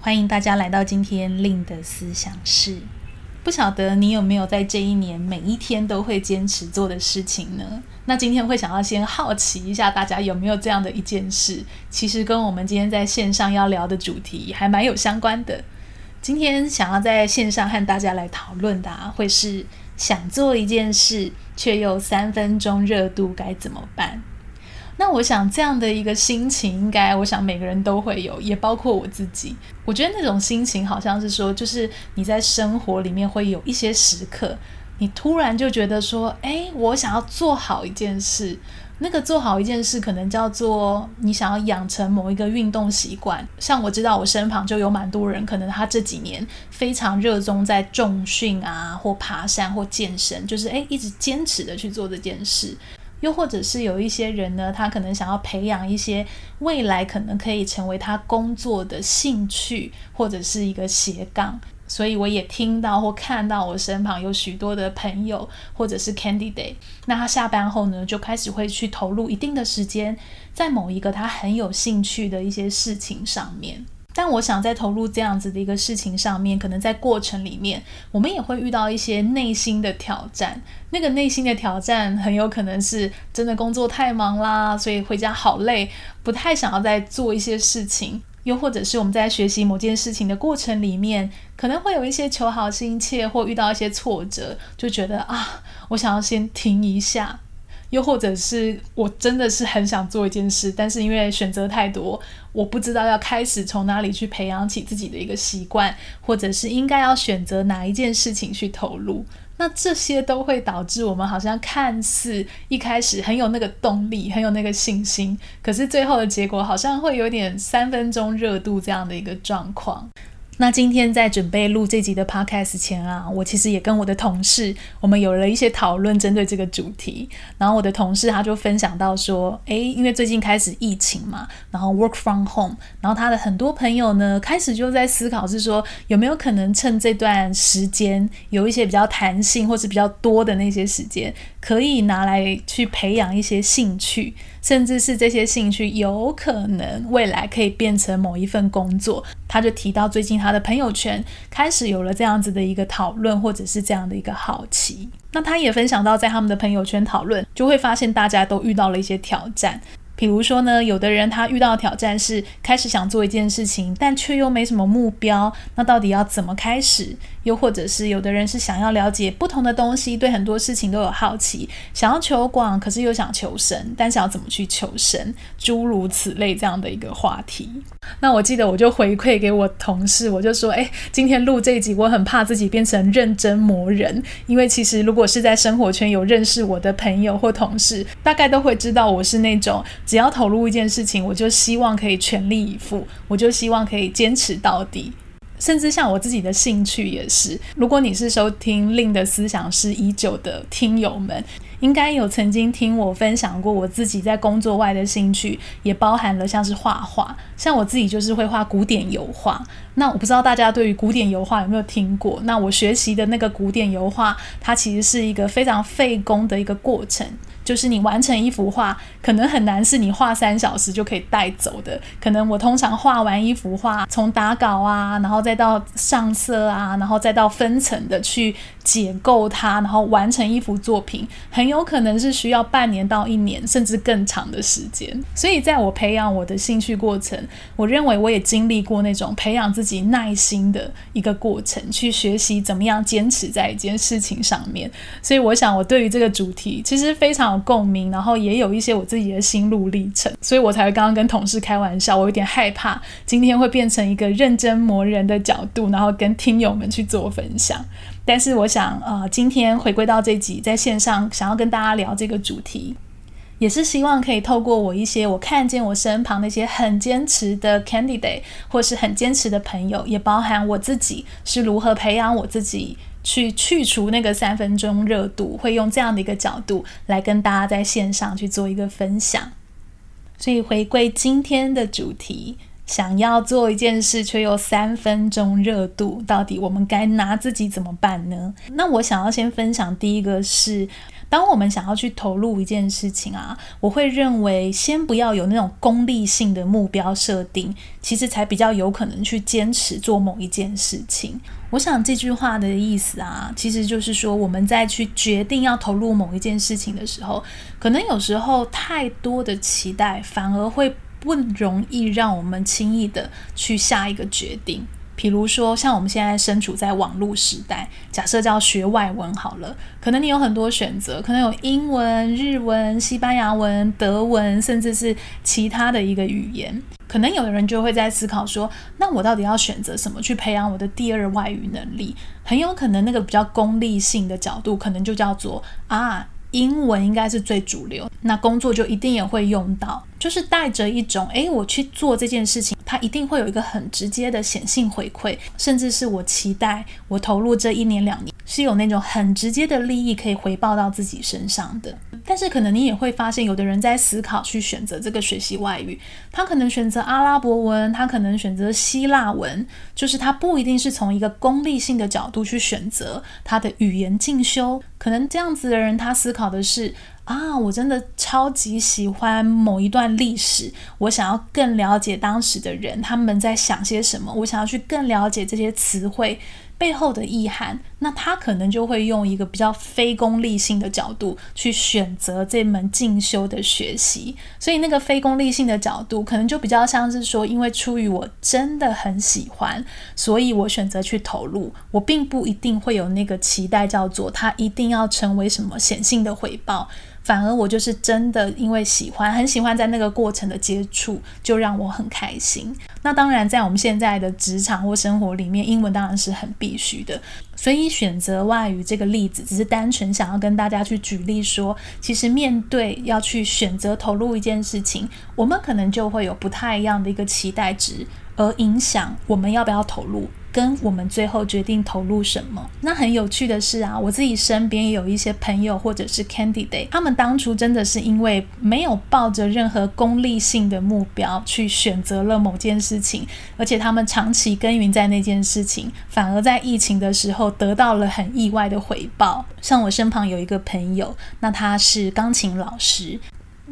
欢迎大家来到今天令的思想室。不晓得你有没有在这一年每一天都会坚持做的事情呢？那今天会想要先好奇一下大家有没有这样的一件事，其实跟我们今天在线上要聊的主题还蛮有相关的。今天想要在线上和大家来讨论的啊，会是想做一件事却又三分钟热度该怎么办？那我想这样的一个心情，应该我想每个人都会有，也包括我自己。我觉得那种心情好像是说，就是你在生活里面会有一些时刻，你突然就觉得说，诶，我想要做好一件事。那个做好一件事，可能叫做你想要养成某一个运动习惯。像我知道我身旁就有蛮多人，可能他这几年非常热衷在重训啊，或爬山或健身，就是诶，一直坚持的去做这件事。又或者是有一些人呢，他可能想要培养一些未来可能可以成为他工作的兴趣，或者是一个斜杠。所以我也听到或看到我身旁有许多的朋友或者是 candidate，那他下班后呢，就开始会去投入一定的时间在某一个他很有兴趣的一些事情上面。但我想在投入这样子的一个事情上面，可能在过程里面，我们也会遇到一些内心的挑战。那个内心的挑战很有可能是真的工作太忙啦，所以回家好累，不太想要再做一些事情。又或者是我们在学习某件事情的过程里面，可能会有一些求好心切，或遇到一些挫折，就觉得啊，我想要先停一下。又或者是我真的是很想做一件事，但是因为选择太多，我不知道要开始从哪里去培养起自己的一个习惯，或者是应该要选择哪一件事情去投入。那这些都会导致我们好像看似一开始很有那个动力，很有那个信心，可是最后的结果好像会有点三分钟热度这样的一个状况。那今天在准备录这集的 podcast 前啊，我其实也跟我的同事，我们有了一些讨论，针对这个主题。然后我的同事他就分享到说，诶，因为最近开始疫情嘛，然后 work from home，然后他的很多朋友呢，开始就在思考是说，有没有可能趁这段时间有一些比较弹性或是比较多的那些时间，可以拿来去培养一些兴趣。甚至是这些兴趣有可能未来可以变成某一份工作，他就提到最近他的朋友圈开始有了这样子的一个讨论，或者是这样的一个好奇。那他也分享到，在他们的朋友圈讨论，就会发现大家都遇到了一些挑战。比如说呢，有的人他遇到挑战是开始想做一件事情，但却又没什么目标，那到底要怎么开始？又或者是有的人是想要了解不同的东西，对很多事情都有好奇，想要求广，可是又想求深，但是要怎么去求深？诸如此类这样的一个话题。那我记得我就回馈给我同事，我就说，诶，今天录这一集，我很怕自己变成认真磨人，因为其实如果是在生活圈有认识我的朋友或同事，大概都会知道我是那种。只要投入一件事情，我就希望可以全力以赴，我就希望可以坚持到底。甚至像我自己的兴趣也是，如果你是收听令的思想是已久的听友们，应该有曾经听我分享过我自己在工作外的兴趣，也包含了像是画画。像我自己就是会画古典油画。那我不知道大家对于古典油画有没有听过？那我学习的那个古典油画，它其实是一个非常费工的一个过程。就是你完成一幅画，可能很难是你画三小时就可以带走的。可能我通常画完一幅画，从打稿啊，然后再到上色啊，然后再到分层的去解构它，然后完成一幅作品，很有可能是需要半年到一年，甚至更长的时间。所以在我培养我的兴趣过程，我认为我也经历过那种培养自己耐心的一个过程，去学习怎么样坚持在一件事情上面。所以我想，我对于这个主题其实非常有共鸣，然后也有一些我自己的心路历程，所以我才会刚刚跟同事开玩笑，我有点害怕今天会变成一个认真磨人的角度，然后跟听友们去做分享。但是我想，呃，今天回归到这集，在线上想要跟大家聊这个主题，也是希望可以透过我一些我看见我身旁那些很坚持的 candidate，或是很坚持的朋友，也包含我自己是如何培养我自己去去除那个三分钟热度，会用这样的一个角度来跟大家在线上去做一个分享。所以回归今天的主题。想要做一件事，却又三分钟热度，到底我们该拿自己怎么办呢？那我想要先分享第一个是，当我们想要去投入一件事情啊，我会认为先不要有那种功利性的目标设定，其实才比较有可能去坚持做某一件事情。我想这句话的意思啊，其实就是说我们在去决定要投入某一件事情的时候，可能有时候太多的期待反而会。不容易让我们轻易的去下一个决定。比如说，像我们现在身处在网络时代，假设叫学外文好了，可能你有很多选择，可能有英文、日文、西班牙文、德文，甚至是其他的一个语言。可能有的人就会在思考说，那我到底要选择什么去培养我的第二外语能力？很有可能那个比较功利性的角度，可能就叫做啊。英文应该是最主流，那工作就一定也会用到，就是带着一种，诶，我去做这件事情，它一定会有一个很直接的显性回馈，甚至是我期待我投入这一年两年是有那种很直接的利益可以回报到自己身上的。但是可能你也会发现，有的人在思考去选择这个学习外语，他可能选择阿拉伯文，他可能选择希腊文，就是他不一定是从一个功利性的角度去选择他的语言进修。可能这样子的人，他思考的是啊，我真的超级喜欢某一段历史，我想要更了解当时的人，他们在想些什么，我想要去更了解这些词汇背后的意涵。那他可能就会用一个比较非功利性的角度去选择这门进修的学习，所以那个非功利性的角度，可能就比较像是说，因为出于我真的很喜欢，所以我选择去投入，我并不一定会有那个期待，叫做他一定要成为什么显性的回报。反而我就是真的因为喜欢，很喜欢在那个过程的接触，就让我很开心。那当然，在我们现在的职场或生活里面，英文当然是很必须的。所以选择外语这个例子，只是单纯想要跟大家去举例说，其实面对要去选择投入一件事情，我们可能就会有不太一样的一个期待值，而影响我们要不要投入。跟我们最后决定投入什么。那很有趣的是啊，我自己身边也有一些朋友或者是 candidate，他们当初真的是因为没有抱着任何功利性的目标去选择了某件事情，而且他们长期耕耘在那件事情，反而在疫情的时候得到了很意外的回报。像我身旁有一个朋友，那他是钢琴老师。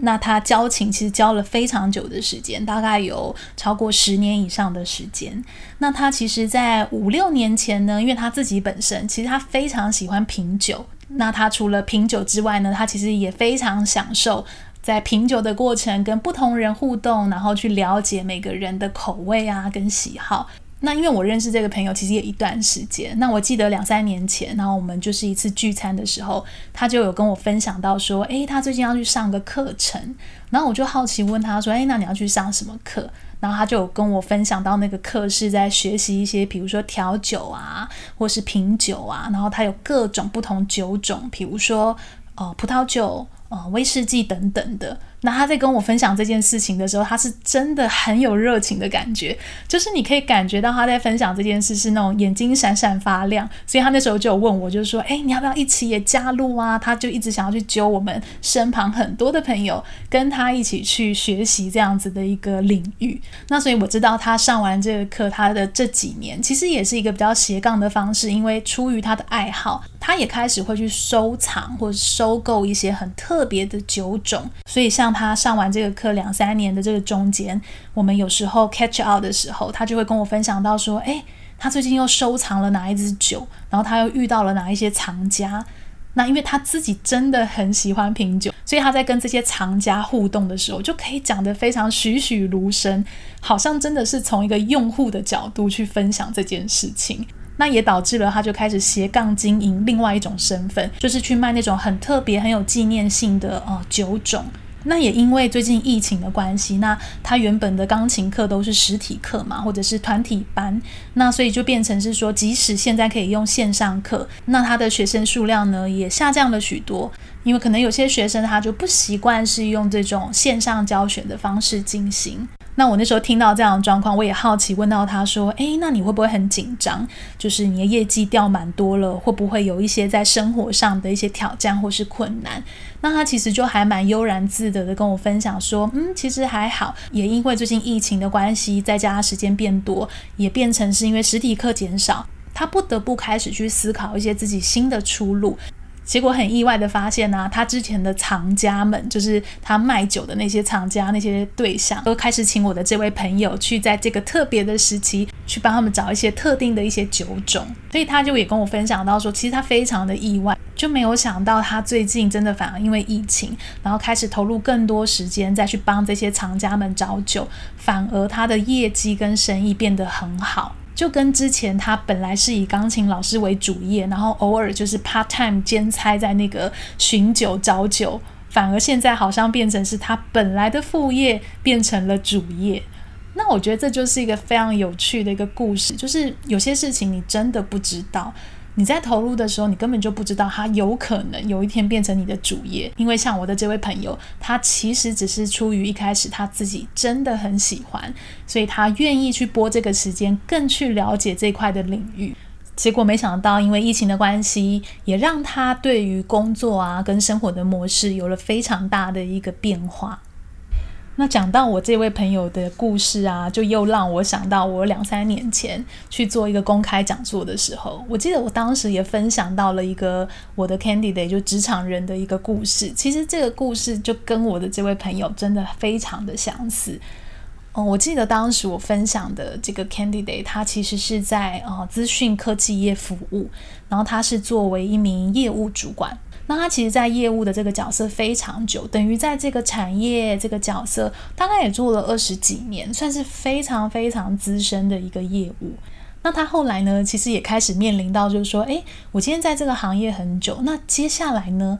那他交情其实交了非常久的时间，大概有超过十年以上的时间。那他其实，在五六年前呢，因为他自己本身其实他非常喜欢品酒。那他除了品酒之外呢，他其实也非常享受在品酒的过程，跟不同人互动，然后去了解每个人的口味啊，跟喜好。那因为我认识这个朋友其实也一段时间，那我记得两三年前，然后我们就是一次聚餐的时候，他就有跟我分享到说，诶，他最近要去上个课程，然后我就好奇问他说，诶，那你要去上什么课？然后他就跟我分享到那个课是在学习一些，比如说调酒啊，或是品酒啊，然后他有各种不同酒种，比如说呃葡萄酒。呃，威士忌等等的。那他在跟我分享这件事情的时候，他是真的很有热情的感觉，就是你可以感觉到他在分享这件事是那种眼睛闪闪发亮。所以他那时候就有问我，就是说，诶，你要不要一起也加入啊？他就一直想要去揪我们身旁很多的朋友，跟他一起去学习这样子的一个领域。那所以我知道他上完这个课，他的这几年其实也是一个比较斜杠的方式，因为出于他的爱好，他也开始会去收藏或者收购一些很特。特别的酒种，所以像他上完这个课两三年的这个中间，我们有时候 catch out 的时候，他就会跟我分享到说，诶，他最近又收藏了哪一支酒，然后他又遇到了哪一些藏家。那因为他自己真的很喜欢品酒，所以他在跟这些藏家互动的时候，就可以讲得非常栩栩如生，好像真的是从一个用户的角度去分享这件事情。那也导致了他就开始斜杠经营另外一种身份，就是去卖那种很特别、很有纪念性的呃酒种。那也因为最近疫情的关系，那他原本的钢琴课都是实体课嘛，或者是团体班，那所以就变成是说，即使现在可以用线上课，那他的学生数量呢也下降了许多，因为可能有些学生他就不习惯是用这种线上教学的方式进行。那我那时候听到这样的状况，我也好奇问到他说：“诶，那你会不会很紧张？就是你的业绩掉蛮多了，会不会有一些在生活上的一些挑战或是困难？”那他其实就还蛮悠然自得的跟我分享说：“嗯，其实还好，也因为最近疫情的关系，在家时间变多，也变成是因为实体课减少，他不得不开始去思考一些自己新的出路。”结果很意外的发现呢、他之前的藏家们，就是他卖酒的那些藏家那些对象，都开始请我的这位朋友去在这个特别的时期去帮他们找一些特定的一些酒种。所以他就也跟我分享到说，其实他非常的意外，就没有想到他最近真的反而因为疫情，然后开始投入更多时间再去帮这些藏家们找酒，反而他的业绩跟生意变得很好。就跟之前他本来是以钢琴老师为主业，然后偶尔就是 part time 兼差在那个寻酒找酒，反而现在好像变成是他本来的副业变成了主业。那我觉得这就是一个非常有趣的一个故事，就是有些事情你真的不知道。你在投入的时候，你根本就不知道它有可能有一天变成你的主业。因为像我的这位朋友，他其实只是出于一开始他自己真的很喜欢，所以他愿意去拨这个时间，更去了解这块的领域。结果没想到，因为疫情的关系，也让他对于工作啊跟生活的模式有了非常大的一个变化。那讲到我这位朋友的故事啊，就又让我想到我两三年前去做一个公开讲座的时候，我记得我当时也分享到了一个我的 candidate 就职场人的一个故事。其实这个故事就跟我的这位朋友真的非常的相似。嗯，我记得当时我分享的这个 candidate，他其实是在呃资讯科技业服务，然后他是作为一名业务主管。那他其实，在业务的这个角色非常久，等于在这个产业这个角色，大概也做了二十几年，算是非常非常资深的一个业务。那他后来呢，其实也开始面临到，就是说，诶，我今天在这个行业很久，那接下来呢？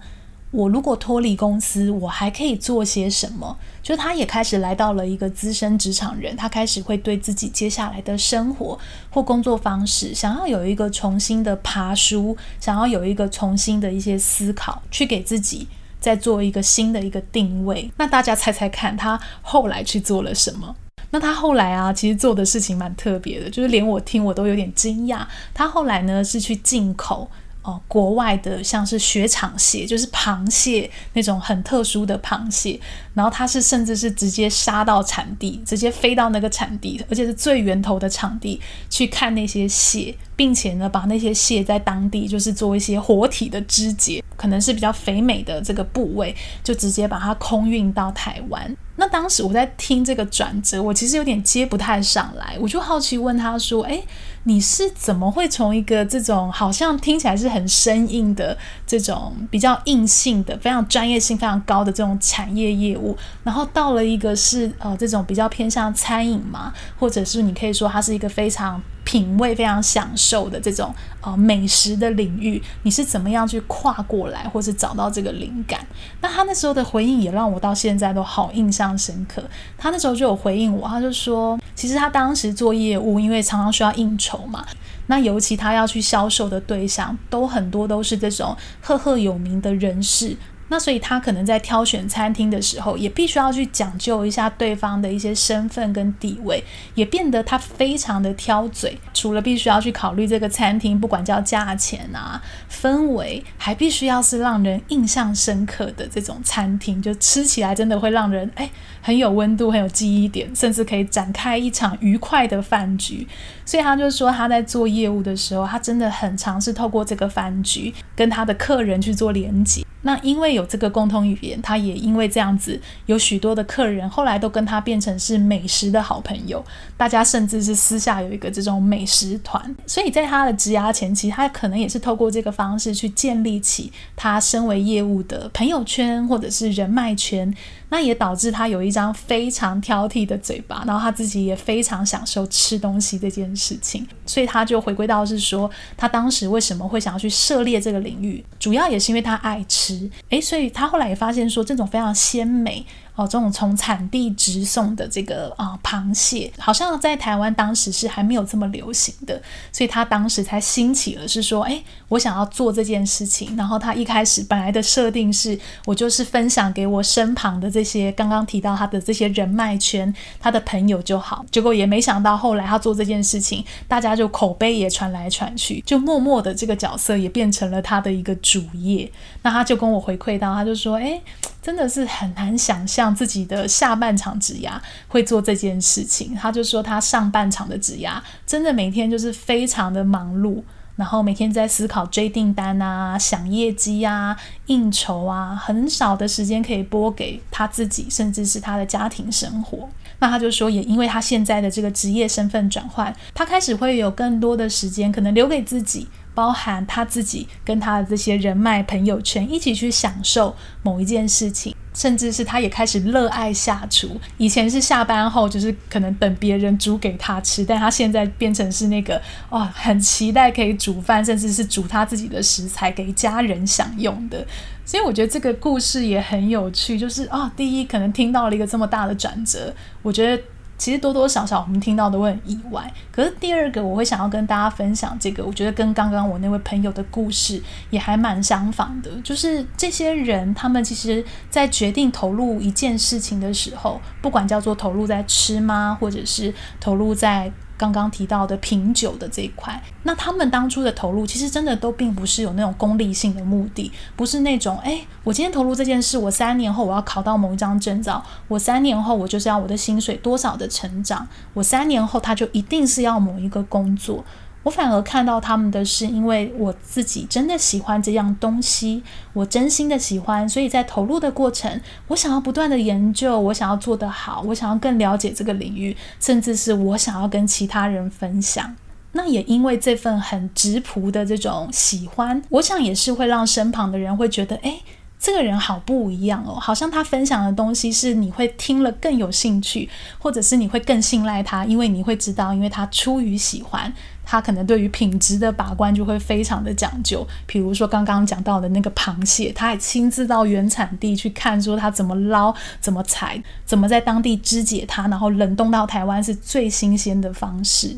我如果脱离公司，我还可以做些什么？就是他也开始来到了一个资深职场人，他开始会对自己接下来的生活或工作方式，想要有一个重新的爬梳，想要有一个重新的一些思考，去给自己再做一个新的一个定位。那大家猜猜看，他后来去做了什么？那他后来啊，其实做的事情蛮特别的，就是连我听我都有点惊讶。他后来呢，是去进口。哦，国外的像是雪场蟹，就是螃蟹那种很特殊的螃蟹，然后它是甚至是直接杀到产地，直接飞到那个产地，而且是最源头的场地去看那些蟹，并且呢，把那些蟹在当地就是做一些活体的肢解，可能是比较肥美的这个部位，就直接把它空运到台湾。那当时我在听这个转折，我其实有点接不太上来，我就好奇问他说：“诶，你是怎么会从一个这种好像听起来是很生硬的这种比较硬性的、非常专业性非常高的这种产业业务，然后到了一个是呃这种比较偏向餐饮嘛，或者是你可以说它是一个非常……”品味非常享受的这种呃美食的领域，你是怎么样去跨过来，或是找到这个灵感？那他那时候的回应也让我到现在都好印象深刻。他那时候就有回应我，他就说，其实他当时做业务，因为常常需要应酬嘛，那尤其他要去销售的对象都很多都是这种赫赫有名的人士。那所以他可能在挑选餐厅的时候，也必须要去讲究一下对方的一些身份跟地位，也变得他非常的挑嘴。除了必须要去考虑这个餐厅，不管叫价钱啊、氛围，还必须要是让人印象深刻的这种餐厅，就吃起来真的会让人诶很有温度、很有记忆点，甚至可以展开一场愉快的饭局。所以他就说他在做业务的时候，他真的很尝试透过这个饭局跟他的客人去做连接。那因为有这个共同语言，他也因为这样子，有许多的客人后来都跟他变成是美食的好朋友，大家甚至是私下有一个这种美食团。所以在他的职涯前期，他可能也是透过这个方式去建立起他身为业务的朋友圈或者是人脉圈。那也导致他有一张非常挑剔的嘴巴，然后他自己也非常享受吃东西这件事情，所以他就回归到是说，他当时为什么会想要去涉猎这个领域，主要也是因为他爱吃，诶，所以他后来也发现说，这种非常鲜美。哦，这种从产地直送的这个啊、螃蟹，好像在台湾当时是还没有这么流行的，所以他当时才兴起了，是说，哎，我想要做这件事情。然后他一开始本来的设定是，我就是分享给我身旁的这些刚刚提到他的这些人脉圈，他的朋友就好。结果也没想到后来他做这件事情，大家就口碑也传来传去，就默默的这个角色也变成了他的一个主业。那他就跟我回馈到，他就说，哎。真的是很难想象自己的下半场职涯会做这件事情。他就说他上半场的职涯真的每天就是非常的忙碌，然后每天在思考追订单啊、想业绩啊、应酬啊，很少的时间可以拨给他自己，甚至是他的家庭生活。那他就说，也因为他现在的这个职业身份转换，他开始会有更多的时间可能留给自己。包含他自己跟他的这些人脉朋友圈一起去享受某一件事情，甚至是他也开始热爱下厨。以前是下班后就是可能等别人煮给他吃，但他现在变成是那个哇，很期待可以煮饭，甚至是煮他自己的食材给家人享用的。所以我觉得这个故事也很有趣，就是啊，第一可能听到了一个这么大的转折，我觉得。其实多多少少我们听到都会很意外，可是第二个我会想要跟大家分享这个，我觉得跟刚刚我那位朋友的故事也还蛮相仿的，就是这些人他们其实在决定投入一件事情的时候，不管叫做投入在吃吗，或者是投入在。刚刚提到的品酒的这一块，那他们当初的投入其实真的都并不是有那种功利性的目的，不是那种诶，我今天投入这件事，我三年后我要考到某一张证照，我三年后我就是要我的薪水多少的成长，我三年后他就一定是要某一个工作。我反而看到他们的是，因为我自己真的喜欢这样东西，我真心的喜欢，所以在投入的过程，我想要不断的研究，我想要做得好，我想要更了解这个领域，甚至是我想要跟其他人分享。那也因为这份很质朴的这种喜欢，我想也是会让身旁的人会觉得，诶，这个人好不一样哦，好像他分享的东西是你会听了更有兴趣，或者是你会更信赖他，因为你会知道，因为他出于喜欢。他可能对于品质的把关就会非常的讲究，比如说刚刚讲到的那个螃蟹，他还亲自到原产地去看，说他怎么捞、怎么采、怎么在当地肢解它，然后冷冻到台湾是最新鲜的方式。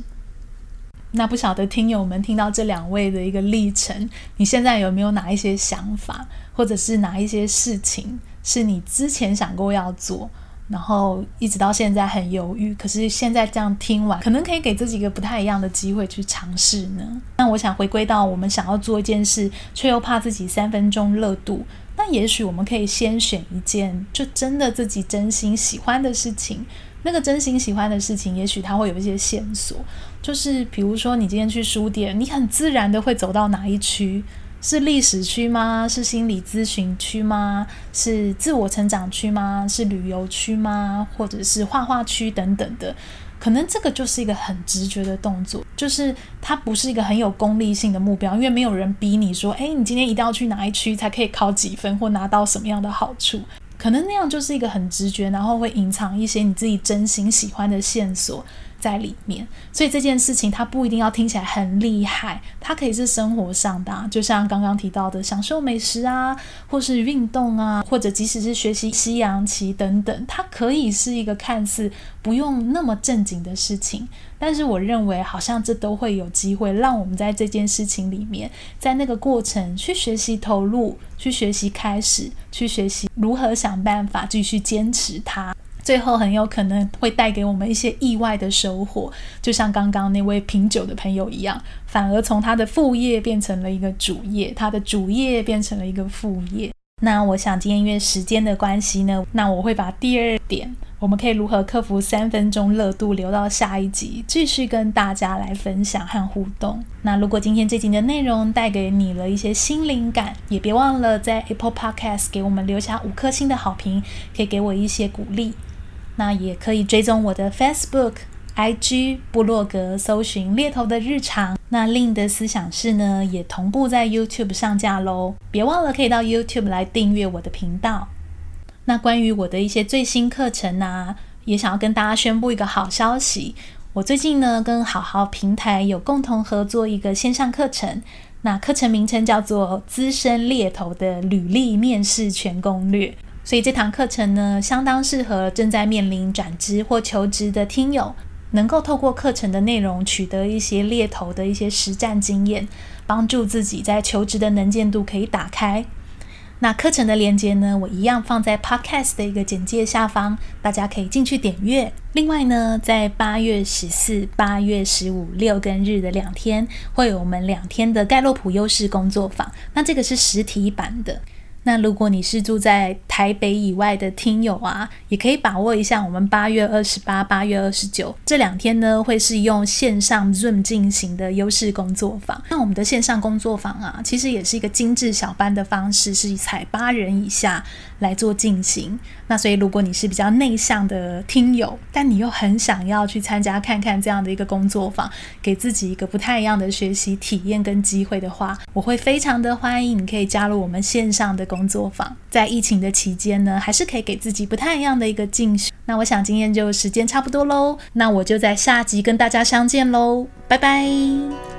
那不晓得听友们听到这两位的一个历程，你现在有没有哪一些想法，或者是哪一些事情是你之前想过要做？然后一直到现在很犹豫，可是现在这样听完，可能可以给自己一个不太一样的机会去尝试呢。那我想回归到我们想要做一件事，却又怕自己三分钟热度，那也许我们可以先选一件就真的自己真心喜欢的事情。那个真心喜欢的事情，也许它会有一些线索，就是比如说你今天去书店，你很自然的会走到哪一区。是历史区吗？是心理咨询区吗？是自我成长区吗？是旅游区吗？或者是画画区等等的？可能这个就是一个很直觉的动作，就是它不是一个很有功利性的目标，因为没有人逼你说，诶，你今天一定要去哪一区才可以考几分或拿到什么样的好处。可能那样就是一个很直觉，然后会隐藏一些你自己真心喜欢的线索。在里面，所以这件事情它不一定要听起来很厉害，它可以是生活上的啊，就像刚刚提到的，享受美食啊，或是运动啊，或者即使是学习西洋棋等等，它可以是一个看似不用那么正经的事情，但是我认为好像这都会有机会让我们在这件事情里面，在那个过程去学习投入，去学习开始，去学习如何想办法继续坚持它。最后很有可能会带给我们一些意外的收获，就像刚刚那位品酒的朋友一样，反而从他的副业变成了一个主业，他的主业变成了一个副业。那我想今天因为时间的关系呢，那我会把第二点，我们可以如何克服三分钟热度，留到下一集继续跟大家来分享和互动。那如果今天这集的内容带给你了一些新灵感，也别忘了在 Apple Podcast 给我们留下五颗星的好评，可以给我一些鼓励。那也可以追踪我的 Facebook、IG、部落格，搜寻猎头的日常。那另的思想室呢，也同步在 YouTube 上架喽。别忘了可以到 YouTube 来订阅我的频道。那关于我的一些最新课程啊，也想要跟大家宣布一个好消息。我最近呢，跟好好平台有共同合作一个线上课程，那课程名称叫做《资深猎头的履历面试全攻略》。所以这堂课程呢，相当适合正在面临转职或求职的听友，能够透过课程的内容取得一些猎头的一些实战经验，帮助自己在求职的能见度可以打开。那课程的链接呢，我一样放在 Podcast 的一个简介下方，大家可以进去点阅。另外呢，在八月十四、八月十五六跟日的两天，会有我们两天的盖洛普优势工作坊。那这个是实体版的。那如果你是住在台北以外的听友啊，也可以把握一下我们八月二十八、八月二十九这两天呢，会是用线上 Zoom 进行的优势工作坊。那我们的线上工作坊啊，其实也是一个精致小班的方式，是采八人以下来做进行。那所以如果你是比较内向的听友，但你又很想要去参加看看这样的一个工作坊，给自己一个不太一样的学习体验跟机会的话，我会非常的欢迎你可以加入我们线上的工。工作坊在疫情的期间呢，还是可以给自己不太一样的一个进修。那我想今天就时间差不多喽，那我就在下集跟大家相见喽，拜拜。